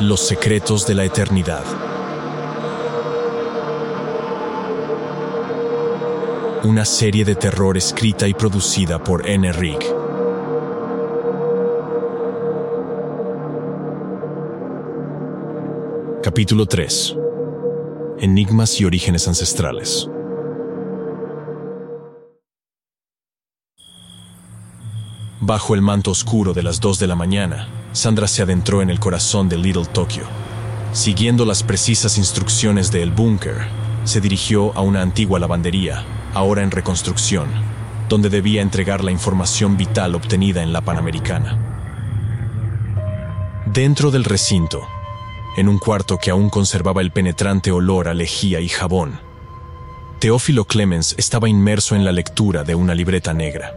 Los secretos de la eternidad. Una serie de terror escrita y producida por N. Rick. Capítulo 3. Enigmas y orígenes ancestrales. Bajo el manto oscuro de las 2 de la mañana, Sandra se adentró en el corazón de Little Tokyo. Siguiendo las precisas instrucciones de El Búnker, se dirigió a una antigua lavandería, ahora en reconstrucción, donde debía entregar la información vital obtenida en la Panamericana. Dentro del recinto, en un cuarto que aún conservaba el penetrante olor a lejía y jabón, Teófilo Clemens estaba inmerso en la lectura de una libreta negra.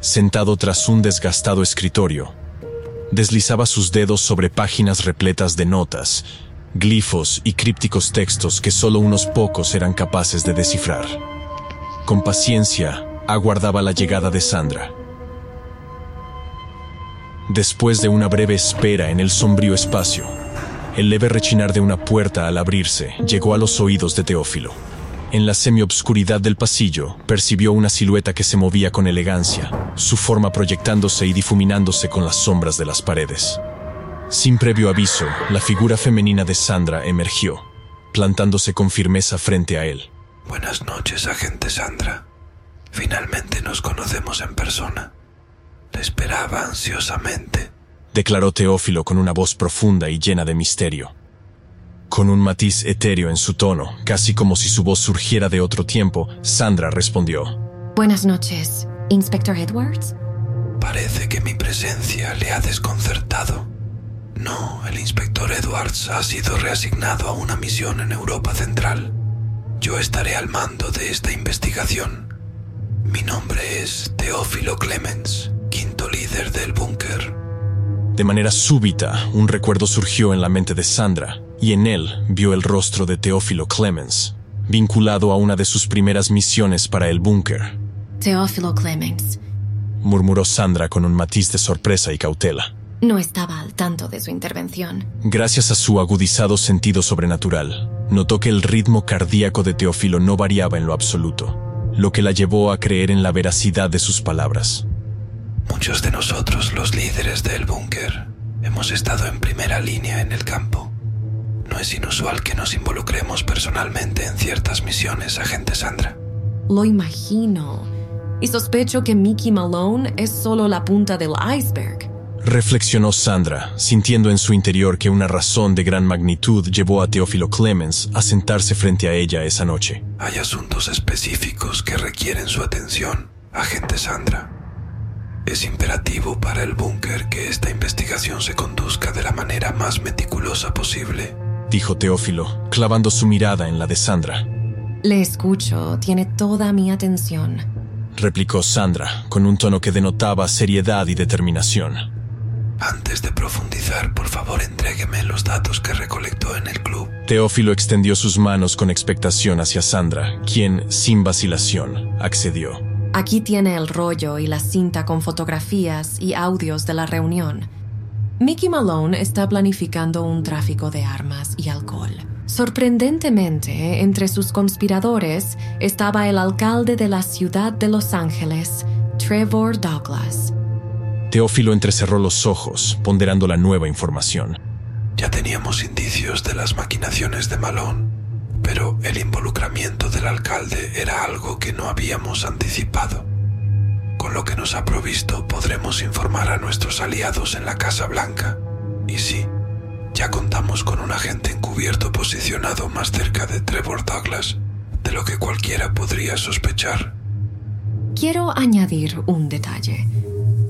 Sentado tras un desgastado escritorio, deslizaba sus dedos sobre páginas repletas de notas, glifos y crípticos textos que solo unos pocos eran capaces de descifrar. Con paciencia, aguardaba la llegada de Sandra. Después de una breve espera en el sombrío espacio, el leve rechinar de una puerta al abrirse llegó a los oídos de Teófilo. En la semiobscuridad del pasillo, percibió una silueta que se movía con elegancia, su forma proyectándose y difuminándose con las sombras de las paredes. Sin previo aviso, la figura femenina de Sandra emergió, plantándose con firmeza frente a él. Buenas noches, agente Sandra. Finalmente nos conocemos en persona. Le esperaba ansiosamente, declaró Teófilo con una voz profunda y llena de misterio con un matiz etéreo en su tono, casi como si su voz surgiera de otro tiempo, Sandra respondió. Buenas noches, Inspector Edwards. Parece que mi presencia le ha desconcertado. No, el inspector Edwards ha sido reasignado a una misión en Europa Central. Yo estaré al mando de esta investigación. Mi nombre es Teófilo Clemens, quinto líder del búnker. De manera súbita, un recuerdo surgió en la mente de Sandra, y en él vio el rostro de Teófilo Clemens, vinculado a una de sus primeras misiones para el búnker. Teófilo Clemens, murmuró Sandra con un matiz de sorpresa y cautela. No estaba al tanto de su intervención. Gracias a su agudizado sentido sobrenatural, notó que el ritmo cardíaco de Teófilo no variaba en lo absoluto, lo que la llevó a creer en la veracidad de sus palabras. Muchos de nosotros, los líderes del búnker, hemos estado en primera línea en el campo. No es inusual que nos involucremos personalmente en ciertas misiones, agente Sandra. Lo imagino. Y sospecho que Mickey Malone es solo la punta del iceberg. Reflexionó Sandra, sintiendo en su interior que una razón de gran magnitud llevó a Teófilo Clemens a sentarse frente a ella esa noche. Hay asuntos específicos que requieren su atención, agente Sandra. Es imperativo para el búnker que esta investigación se conduzca de la manera más meticulosa posible dijo Teófilo, clavando su mirada en la de Sandra. Le escucho, tiene toda mi atención, replicó Sandra, con un tono que denotaba seriedad y determinación. Antes de profundizar, por favor, entrégueme los datos que recolectó en el club. Teófilo extendió sus manos con expectación hacia Sandra, quien, sin vacilación, accedió. Aquí tiene el rollo y la cinta con fotografías y audios de la reunión. Mickey Malone está planificando un tráfico de armas y alcohol. Sorprendentemente, entre sus conspiradores estaba el alcalde de la ciudad de Los Ángeles, Trevor Douglas. Teófilo entrecerró los ojos, ponderando la nueva información. Ya teníamos indicios de las maquinaciones de Malone, pero el involucramiento del alcalde era algo que no habíamos anticipado. Con lo que nos ha provisto podremos informar a nuestros aliados en la Casa Blanca. Y sí, ya contamos con un agente encubierto posicionado más cerca de Trevor Douglas de lo que cualquiera podría sospechar. Quiero añadir un detalle.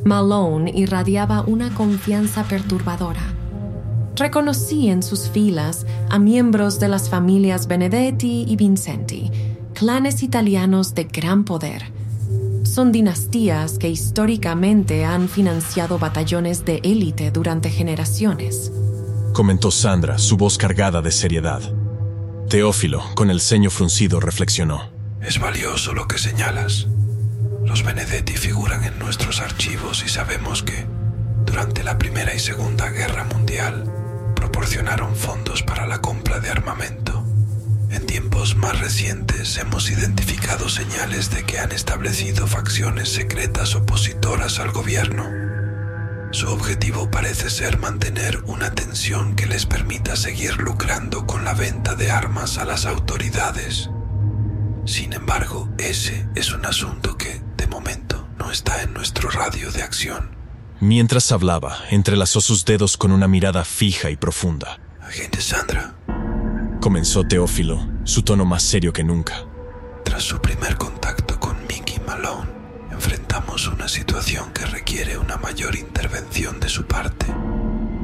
Malone irradiaba una confianza perturbadora. Reconocí en sus filas a miembros de las familias Benedetti y Vincenti, clanes italianos de gran poder son dinastías que históricamente han financiado batallones de élite durante generaciones. Comentó Sandra, su voz cargada de seriedad. Teófilo, con el ceño fruncido, reflexionó. Es valioso lo que señalas. Los Benedetti figuran en nuestros archivos y sabemos que, durante la Primera y Segunda Guerra Mundial, proporcionaron fondos para la compra de armamento. En tiempos más recientes hemos identificado señales de que han establecido facciones secretas opositoras al gobierno. Su objetivo parece ser mantener una tensión que les permita seguir lucrando con la venta de armas a las autoridades. Sin embargo, ese es un asunto que, de momento, no está en nuestro radio de acción. Mientras hablaba, entrelazó sus dedos con una mirada fija y profunda. Agente Sandra, Comenzó Teófilo, su tono más serio que nunca. tras su primer contacto con Mickey Malone, enfrentamos una situación que requiere una mayor intervención de su parte.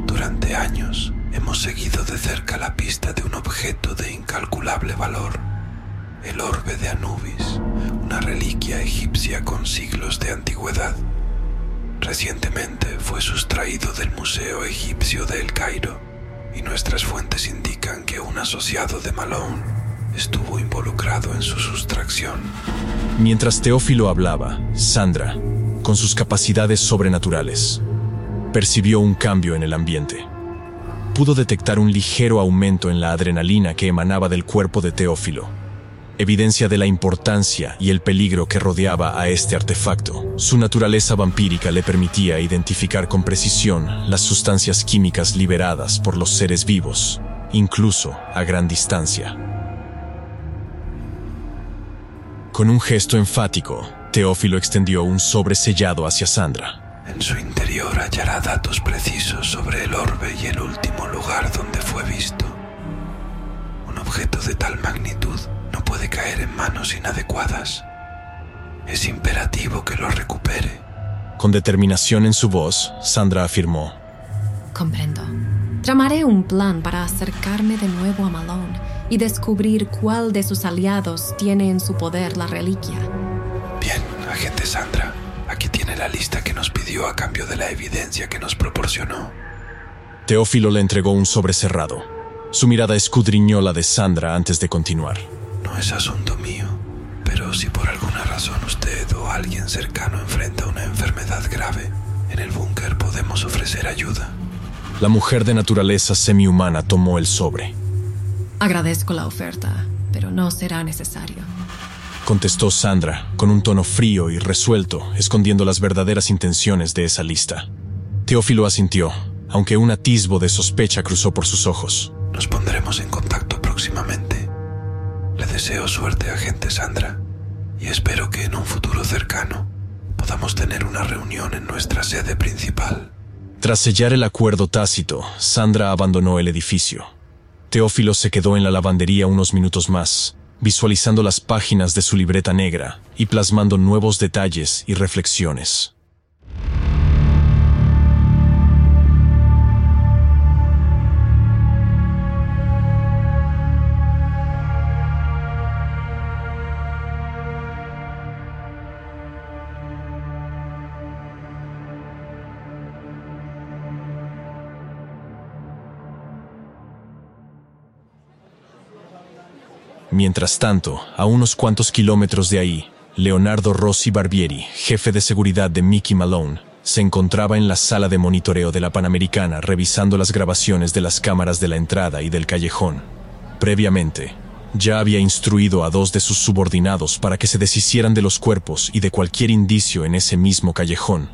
Durante años hemos seguido de cerca la pista de un objeto de incalculable valor, el orbe de Anubis, una reliquia egipcia con siglos de antigüedad. Recientemente fue sustraído del Museo Egipcio de El Cairo y nuestras fuentes indican que un asociado de Malone estuvo involucrado en su sustracción. Mientras Teófilo hablaba, Sandra, con sus capacidades sobrenaturales, percibió un cambio en el ambiente. Pudo detectar un ligero aumento en la adrenalina que emanaba del cuerpo de Teófilo, evidencia de la importancia y el peligro que rodeaba a este artefacto. Su naturaleza vampírica le permitía identificar con precisión las sustancias químicas liberadas por los seres vivos, incluso a gran distancia. Con un gesto enfático, Teófilo extendió un sobre sellado hacia Sandra. En su interior hallará datos precisos sobre el orbe y el último lugar donde fue visto. Un objeto de tal magnitud puede caer en manos inadecuadas. Es imperativo que lo recupere. Con determinación en su voz, Sandra afirmó, Comprendo. Tramaré un plan para acercarme de nuevo a Malone y descubrir cuál de sus aliados tiene en su poder la reliquia. Bien, agente Sandra, aquí tiene la lista que nos pidió a cambio de la evidencia que nos proporcionó. Teófilo le entregó un sobre cerrado. Su mirada escudriñó la de Sandra antes de continuar. Es asunto mío, pero si por alguna razón usted o alguien cercano enfrenta una enfermedad grave, en el búnker podemos ofrecer ayuda. La mujer de naturaleza semihumana tomó el sobre. Agradezco la oferta, pero no será necesario. Contestó Sandra, con un tono frío y resuelto, escondiendo las verdaderas intenciones de esa lista. Teófilo asintió, aunque un atisbo de sospecha cruzó por sus ojos. Nos pondremos en contacto deseo suerte, agente Sandra, y espero que en un futuro cercano podamos tener una reunión en nuestra sede principal. Tras sellar el acuerdo tácito, Sandra abandonó el edificio. Teófilo se quedó en la lavandería unos minutos más, visualizando las páginas de su libreta negra y plasmando nuevos detalles y reflexiones. Mientras tanto, a unos cuantos kilómetros de ahí, Leonardo Rossi Barbieri, jefe de seguridad de Mickey Malone, se encontraba en la sala de monitoreo de la Panamericana revisando las grabaciones de las cámaras de la entrada y del callejón. Previamente, ya había instruido a dos de sus subordinados para que se deshicieran de los cuerpos y de cualquier indicio en ese mismo callejón,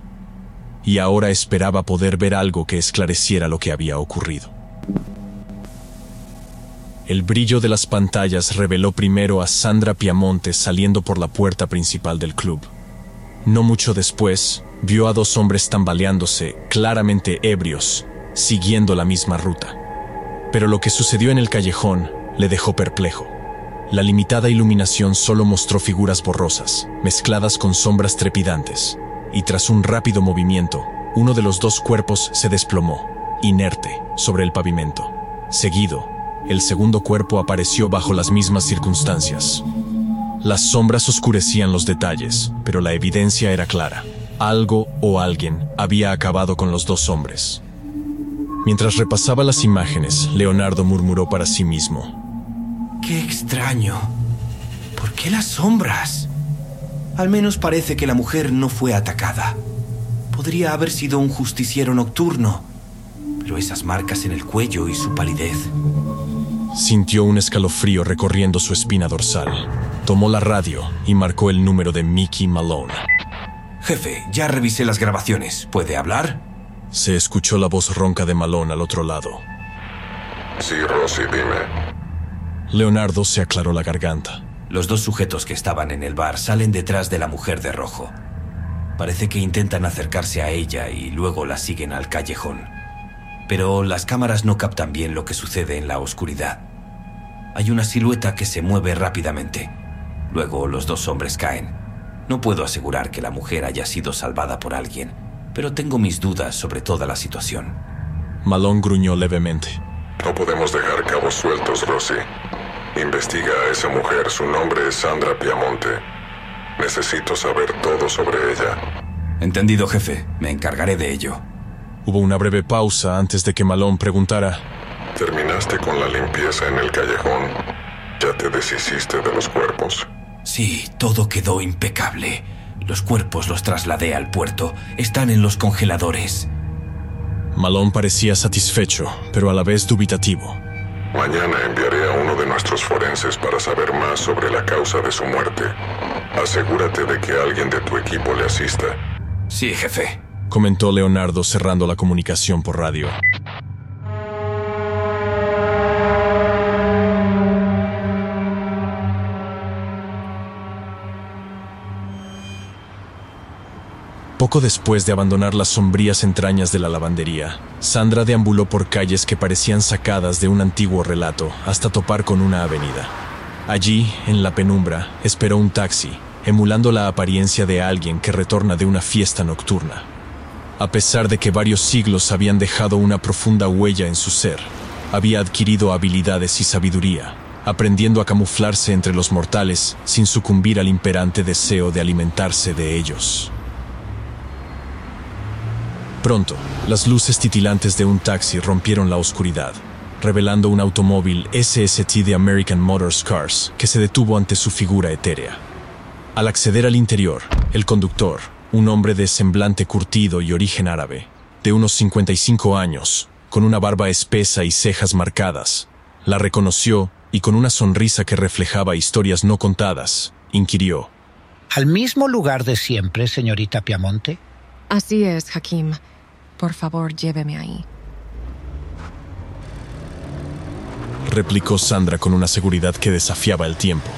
y ahora esperaba poder ver algo que esclareciera lo que había ocurrido. El brillo de las pantallas reveló primero a Sandra Piamonte saliendo por la puerta principal del club. No mucho después, vio a dos hombres tambaleándose, claramente ebrios, siguiendo la misma ruta. Pero lo que sucedió en el callejón le dejó perplejo. La limitada iluminación solo mostró figuras borrosas, mezcladas con sombras trepidantes, y tras un rápido movimiento, uno de los dos cuerpos se desplomó, inerte, sobre el pavimento. Seguido, el segundo cuerpo apareció bajo las mismas circunstancias. Las sombras oscurecían los detalles, pero la evidencia era clara. Algo o alguien había acabado con los dos hombres. Mientras repasaba las imágenes, Leonardo murmuró para sí mismo. Qué extraño. ¿Por qué las sombras? Al menos parece que la mujer no fue atacada. Podría haber sido un justiciero nocturno. Pero esas marcas en el cuello y su palidez. Sintió un escalofrío recorriendo su espina dorsal. Tomó la radio y marcó el número de Mickey Malone. Jefe, ya revisé las grabaciones. ¿Puede hablar? Se escuchó la voz ronca de Malone al otro lado. Sí, Rosy, dime. Leonardo se aclaró la garganta. Los dos sujetos que estaban en el bar salen detrás de la mujer de rojo. Parece que intentan acercarse a ella y luego la siguen al callejón. Pero las cámaras no captan bien lo que sucede en la oscuridad. Hay una silueta que se mueve rápidamente. Luego los dos hombres caen. No puedo asegurar que la mujer haya sido salvada por alguien, pero tengo mis dudas sobre toda la situación. Malone gruñó levemente. No podemos dejar cabos sueltos, Rosy. Investiga a esa mujer. Su nombre es Sandra Piamonte. Necesito saber todo sobre ella. Entendido, jefe. Me encargaré de ello. Hubo una breve pausa antes de que Malone preguntara. ¿Terminaste con la limpieza en el callejón? ¿Ya te deshiciste de los cuerpos? Sí, todo quedó impecable. Los cuerpos los trasladé al puerto. Están en los congeladores. Malone parecía satisfecho, pero a la vez dubitativo. Mañana enviaré a uno de nuestros forenses para saber más sobre la causa de su muerte. Asegúrate de que alguien de tu equipo le asista. Sí, jefe. Comentó Leonardo cerrando la comunicación por radio. Poco después de abandonar las sombrías entrañas de la lavandería, Sandra deambuló por calles que parecían sacadas de un antiguo relato hasta topar con una avenida. Allí, en la penumbra, esperó un taxi, emulando la apariencia de alguien que retorna de una fiesta nocturna. A pesar de que varios siglos habían dejado una profunda huella en su ser, había adquirido habilidades y sabiduría, aprendiendo a camuflarse entre los mortales sin sucumbir al imperante deseo de alimentarse de ellos. Pronto, las luces titilantes de un taxi rompieron la oscuridad, revelando un automóvil SST de American Motors Cars que se detuvo ante su figura etérea. Al acceder al interior, el conductor, un hombre de semblante curtido y origen árabe, de unos 55 años, con una barba espesa y cejas marcadas, la reconoció y con una sonrisa que reflejaba historias no contadas, inquirió. ¿Al mismo lugar de siempre, señorita Piamonte? Así es, Hakim. Por favor, lléveme ahí. replicó Sandra con una seguridad que desafiaba el tiempo.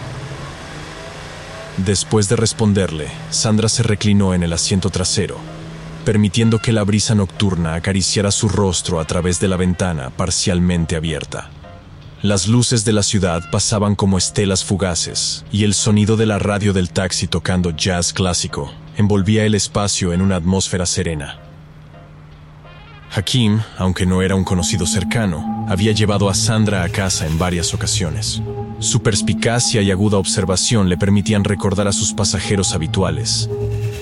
Después de responderle, Sandra se reclinó en el asiento trasero, permitiendo que la brisa nocturna acariciara su rostro a través de la ventana parcialmente abierta. Las luces de la ciudad pasaban como estelas fugaces, y el sonido de la radio del taxi tocando jazz clásico envolvía el espacio en una atmósfera serena. Hakim, aunque no era un conocido cercano, había llevado a Sandra a casa en varias ocasiones. Su perspicacia y aguda observación le permitían recordar a sus pasajeros habituales,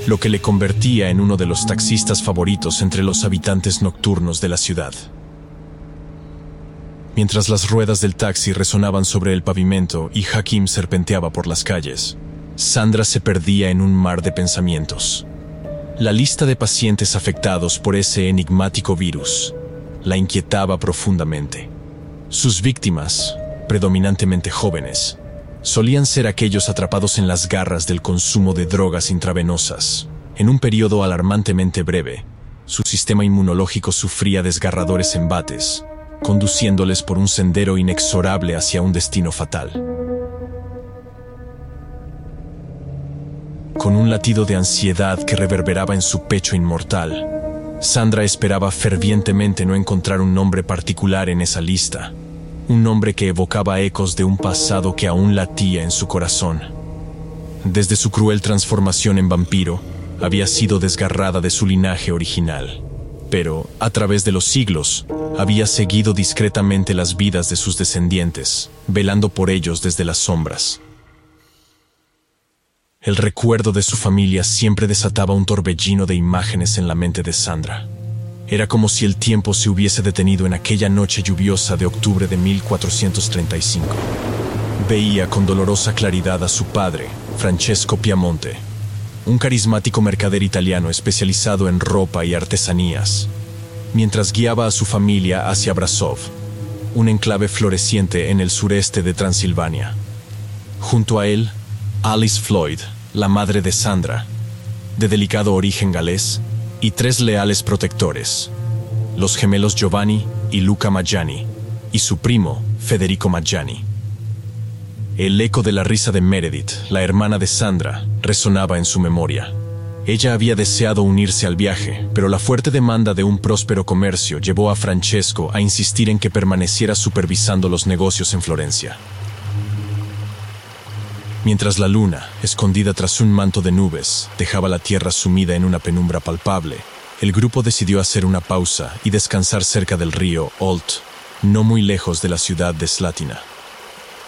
lo que le convertía en uno de los taxistas favoritos entre los habitantes nocturnos de la ciudad. Mientras las ruedas del taxi resonaban sobre el pavimento y Hakim serpenteaba por las calles, Sandra se perdía en un mar de pensamientos. La lista de pacientes afectados por ese enigmático virus la inquietaba profundamente. Sus víctimas, predominantemente jóvenes, solían ser aquellos atrapados en las garras del consumo de drogas intravenosas. En un periodo alarmantemente breve, su sistema inmunológico sufría desgarradores embates, conduciéndoles por un sendero inexorable hacia un destino fatal. Con un latido de ansiedad que reverberaba en su pecho inmortal, Sandra esperaba fervientemente no encontrar un nombre particular en esa lista, un nombre que evocaba ecos de un pasado que aún latía en su corazón. Desde su cruel transformación en vampiro, había sido desgarrada de su linaje original, pero, a través de los siglos, había seguido discretamente las vidas de sus descendientes, velando por ellos desde las sombras. El recuerdo de su familia siempre desataba un torbellino de imágenes en la mente de Sandra. Era como si el tiempo se hubiese detenido en aquella noche lluviosa de octubre de 1435. Veía con dolorosa claridad a su padre, Francesco Piamonte, un carismático mercader italiano especializado en ropa y artesanías, mientras guiaba a su familia hacia Brasov, un enclave floreciente en el sureste de Transilvania. Junto a él, Alice Floyd, la madre de Sandra, de delicado origen galés, y tres leales protectores, los gemelos Giovanni y Luca Maggiani, y su primo, Federico Maggiani. El eco de la risa de Meredith, la hermana de Sandra, resonaba en su memoria. Ella había deseado unirse al viaje, pero la fuerte demanda de un próspero comercio llevó a Francesco a insistir en que permaneciera supervisando los negocios en Florencia. Mientras la luna, escondida tras un manto de nubes, dejaba la tierra sumida en una penumbra palpable, el grupo decidió hacer una pausa y descansar cerca del río Olt, no muy lejos de la ciudad de Slatina.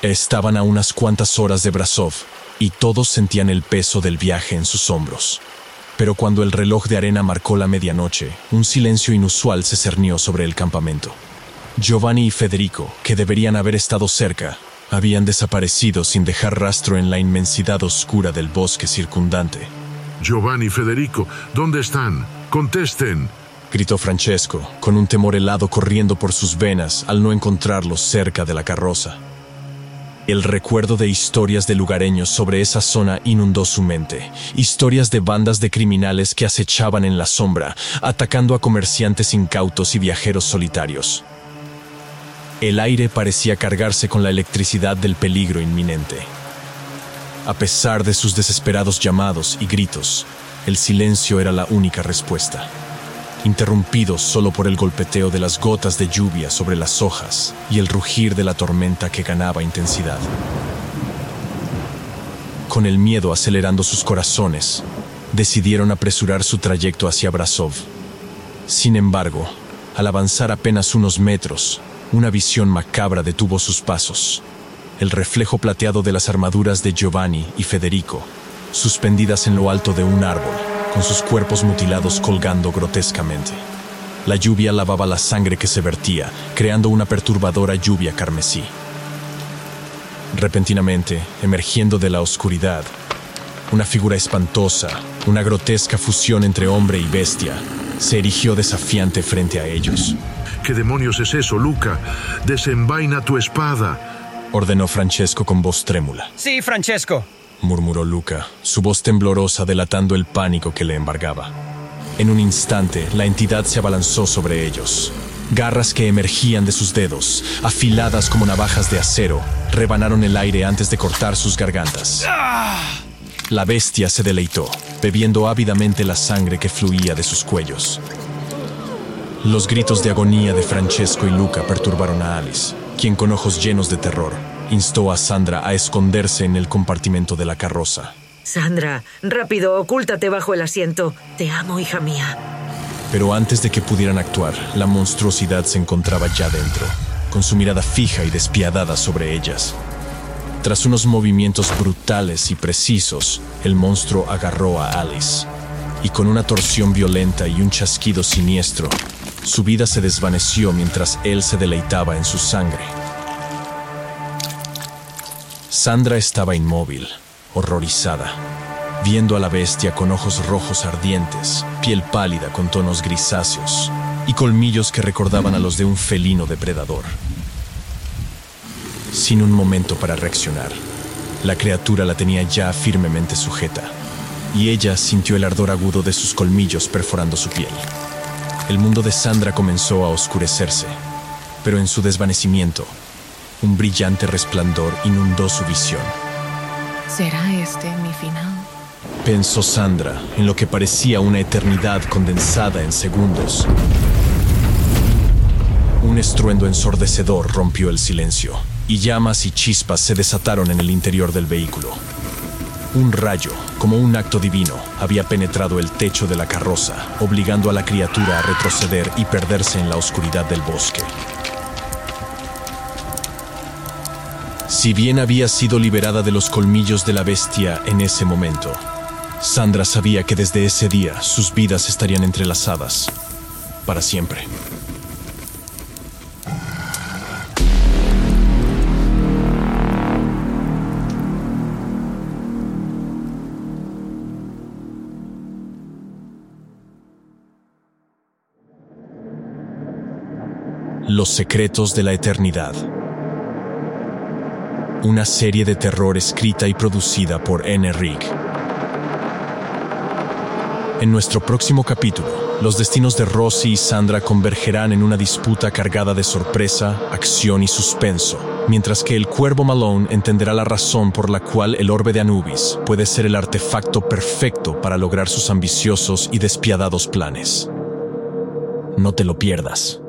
Estaban a unas cuantas horas de Brasov y todos sentían el peso del viaje en sus hombros. Pero cuando el reloj de arena marcó la medianoche, un silencio inusual se cernió sobre el campamento. Giovanni y Federico, que deberían haber estado cerca, habían desaparecido sin dejar rastro en la inmensidad oscura del bosque circundante. Giovanni y Federico, ¿dónde están? Contesten. Gritó Francesco, con un temor helado corriendo por sus venas al no encontrarlos cerca de la carroza. El recuerdo de historias de lugareños sobre esa zona inundó su mente, historias de bandas de criminales que acechaban en la sombra, atacando a comerciantes incautos y viajeros solitarios. El aire parecía cargarse con la electricidad del peligro inminente. A pesar de sus desesperados llamados y gritos, el silencio era la única respuesta, interrumpido solo por el golpeteo de las gotas de lluvia sobre las hojas y el rugir de la tormenta que ganaba intensidad. Con el miedo acelerando sus corazones, decidieron apresurar su trayecto hacia Brasov. Sin embargo, al avanzar apenas unos metros, una visión macabra detuvo sus pasos. El reflejo plateado de las armaduras de Giovanni y Federico, suspendidas en lo alto de un árbol, con sus cuerpos mutilados colgando grotescamente. La lluvia lavaba la sangre que se vertía, creando una perturbadora lluvia carmesí. Repentinamente, emergiendo de la oscuridad, una figura espantosa, una grotesca fusión entre hombre y bestia, se erigió desafiante frente a ellos. ¿Qué demonios es eso, Luca? Desenvaina tu espada. Ordenó Francesco con voz trémula. Sí, Francesco. Murmuró Luca, su voz temblorosa delatando el pánico que le embargaba. En un instante, la entidad se abalanzó sobre ellos. Garras que emergían de sus dedos, afiladas como navajas de acero, rebanaron el aire antes de cortar sus gargantas. La bestia se deleitó, bebiendo ávidamente la sangre que fluía de sus cuellos. Los gritos de agonía de Francesco y Luca perturbaron a Alice, quien con ojos llenos de terror instó a Sandra a esconderse en el compartimento de la carroza. Sandra, rápido, ocúltate bajo el asiento. Te amo, hija mía. Pero antes de que pudieran actuar, la monstruosidad se encontraba ya dentro, con su mirada fija y despiadada sobre ellas. Tras unos movimientos brutales y precisos, el monstruo agarró a Alice, y con una torsión violenta y un chasquido siniestro, su vida se desvaneció mientras él se deleitaba en su sangre. Sandra estaba inmóvil, horrorizada, viendo a la bestia con ojos rojos ardientes, piel pálida con tonos grisáceos y colmillos que recordaban a los de un felino depredador. Sin un momento para reaccionar, la criatura la tenía ya firmemente sujeta, y ella sintió el ardor agudo de sus colmillos perforando su piel. El mundo de Sandra comenzó a oscurecerse, pero en su desvanecimiento, un brillante resplandor inundó su visión. ¿Será este mi final? Pensó Sandra en lo que parecía una eternidad condensada en segundos. Un estruendo ensordecedor rompió el silencio, y llamas y chispas se desataron en el interior del vehículo. Un rayo, como un acto divino, había penetrado el techo de la carroza, obligando a la criatura a retroceder y perderse en la oscuridad del bosque. Si bien había sido liberada de los colmillos de la bestia en ese momento, Sandra sabía que desde ese día sus vidas estarían entrelazadas para siempre. Los secretos de la eternidad. Una serie de terror escrita y producida por N. Rick. En nuestro próximo capítulo, los destinos de Rosy y Sandra convergerán en una disputa cargada de sorpresa, acción y suspenso, mientras que el cuervo Malone entenderá la razón por la cual el orbe de Anubis puede ser el artefacto perfecto para lograr sus ambiciosos y despiadados planes. No te lo pierdas.